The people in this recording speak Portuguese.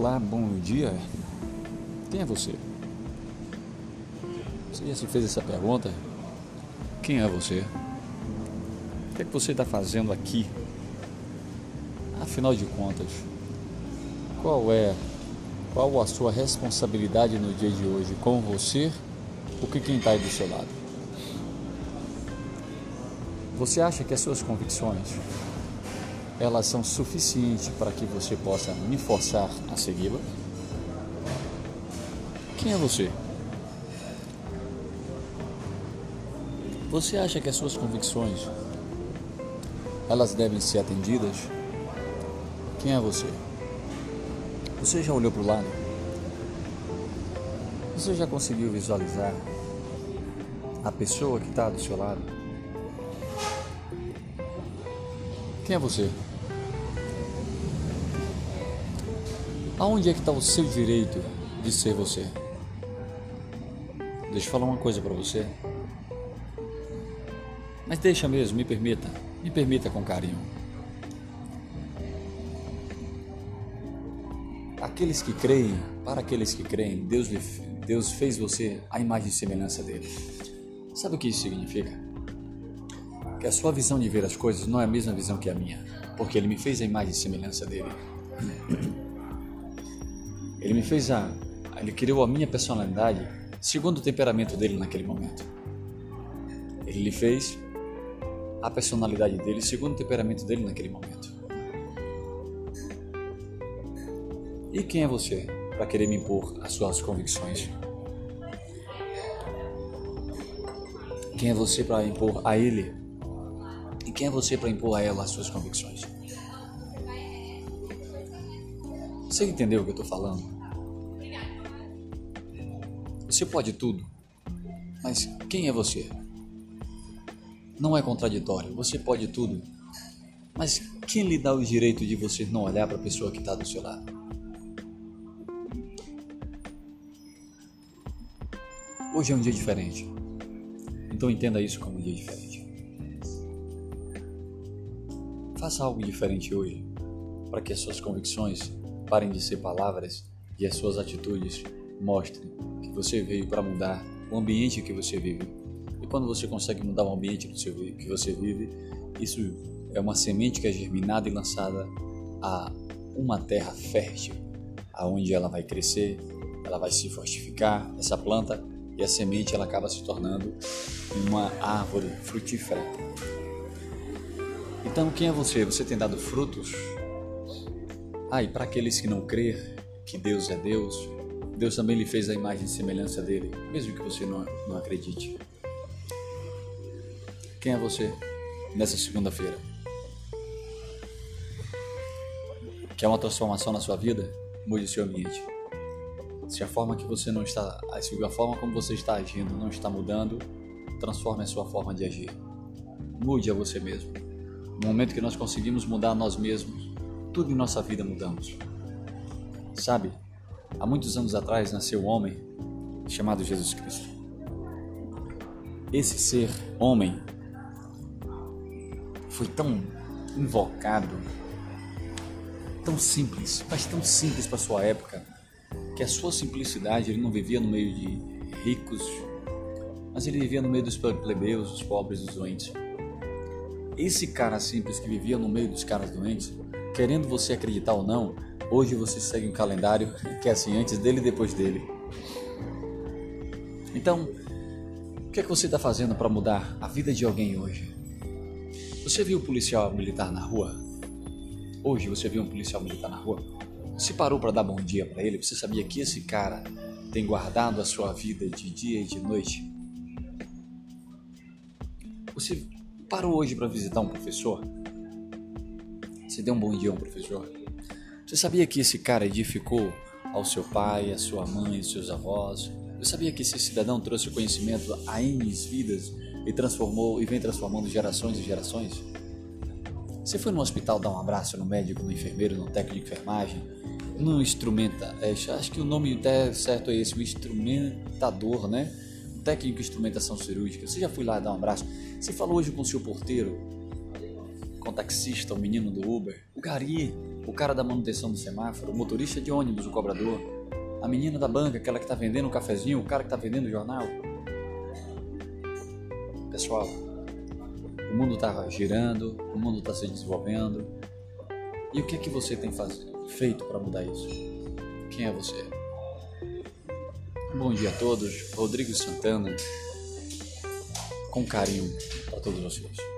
Olá, bom dia. Quem é você? Você já se fez essa pergunta? Quem é você? O que é que você está fazendo aqui? Afinal de contas, qual é qual a sua responsabilidade no dia de hoje com você ou com quem está aí do seu lado? Você acha que as suas convicções elas são suficientes para que você possa me forçar a segui-la? Quem é você? Você acha que as suas convicções elas devem ser atendidas? Quem é você? Você já olhou para o lado? Você já conseguiu visualizar a pessoa que está do seu lado? Quem é você? Aonde é que está o seu direito de ser você? Deixa eu falar uma coisa para você. Mas deixa mesmo, me permita. Me permita com carinho. Aqueles que creem, para aqueles que creem, Deus, Deus fez você a imagem e semelhança dele. Sabe o que isso significa? Que a sua visão de ver as coisas não é a mesma visão que a minha, porque ele me fez a imagem e semelhança dele. Ele me fez a. Ele criou a minha personalidade segundo o temperamento dele naquele momento. Ele lhe fez a personalidade dele segundo o temperamento dele naquele momento. E quem é você para querer me impor as suas convicções? Quem é você para impor a ele? E quem é você para impor a ela as suas convicções? Você entendeu o que eu estou falando? Você pode tudo, mas quem é você? Não é contraditório, você pode tudo, mas quem lhe dá o direito de você não olhar para a pessoa que está do seu lado? Hoje é um dia diferente, então entenda isso como um dia diferente. Faça algo diferente hoje para que as suas convicções parem de ser palavras e as suas atitudes mostrem que você veio para mudar o ambiente que você vive. E quando você consegue mudar o ambiente que você vive, isso é uma semente que é germinada e lançada a uma terra fértil, aonde ela vai crescer, ela vai se fortificar, essa planta, e a semente ela acaba se tornando uma árvore frutífera. Então, quem é você? Você tem dado frutos ah, e para aqueles que não crer que Deus é Deus, Deus também lhe fez a imagem e semelhança dele, mesmo que você não, não acredite. Quem é você nessa segunda-feira? Quer uma transformação na sua vida? Mude seu ambiente. Se a forma que você não está, se a forma como você está agindo não está mudando, transforme a sua forma de agir. Mude a você mesmo. No momento que nós conseguimos mudar nós mesmos, tudo em nossa vida mudamos. Sabe, há muitos anos atrás nasceu um homem chamado Jesus Cristo. Esse ser homem foi tão invocado, tão simples, mas tão simples para sua época, que a sua simplicidade ele não vivia no meio de ricos, mas ele vivia no meio dos plebeus, dos pobres, dos doentes. Esse cara simples que vivia no meio dos caras doentes querendo você acreditar ou não, hoje você segue um calendário que é assim, antes dele e depois dele. Então, o que é que você está fazendo para mudar a vida de alguém hoje? Você viu um policial militar na rua? Hoje você viu um policial militar na rua? Você parou para dar bom dia para ele? Você sabia que esse cara tem guardado a sua vida de dia e de noite? Você parou hoje para visitar um professor? Você deu um bom dia ao professor? Você sabia que esse cara edificou ao seu pai, à sua mãe, aos seus avós? Você sabia que esse cidadão trouxe conhecimento a N vidas e transformou e vem transformando gerações e gerações? Você foi no hospital dar um abraço no médico, no enfermeiro, no técnico de enfermagem, no instrumenta, é, acho que o nome até certo é esse, o instrumentador, né? O técnico de instrumentação cirúrgica. Você já foi lá dar um abraço? Você falou hoje com o seu porteiro? Com o taxista, o menino do Uber, o gari, o cara da manutenção do semáforo, o motorista de ônibus, o cobrador, a menina da banca, aquela que está vendendo um cafezinho, o cara que está vendendo o jornal. Pessoal, o mundo está girando, o mundo está se desenvolvendo. E o que é que você tem faz... feito para mudar isso? Quem é você? Bom dia a todos, Rodrigo Santana, com carinho para todos vocês.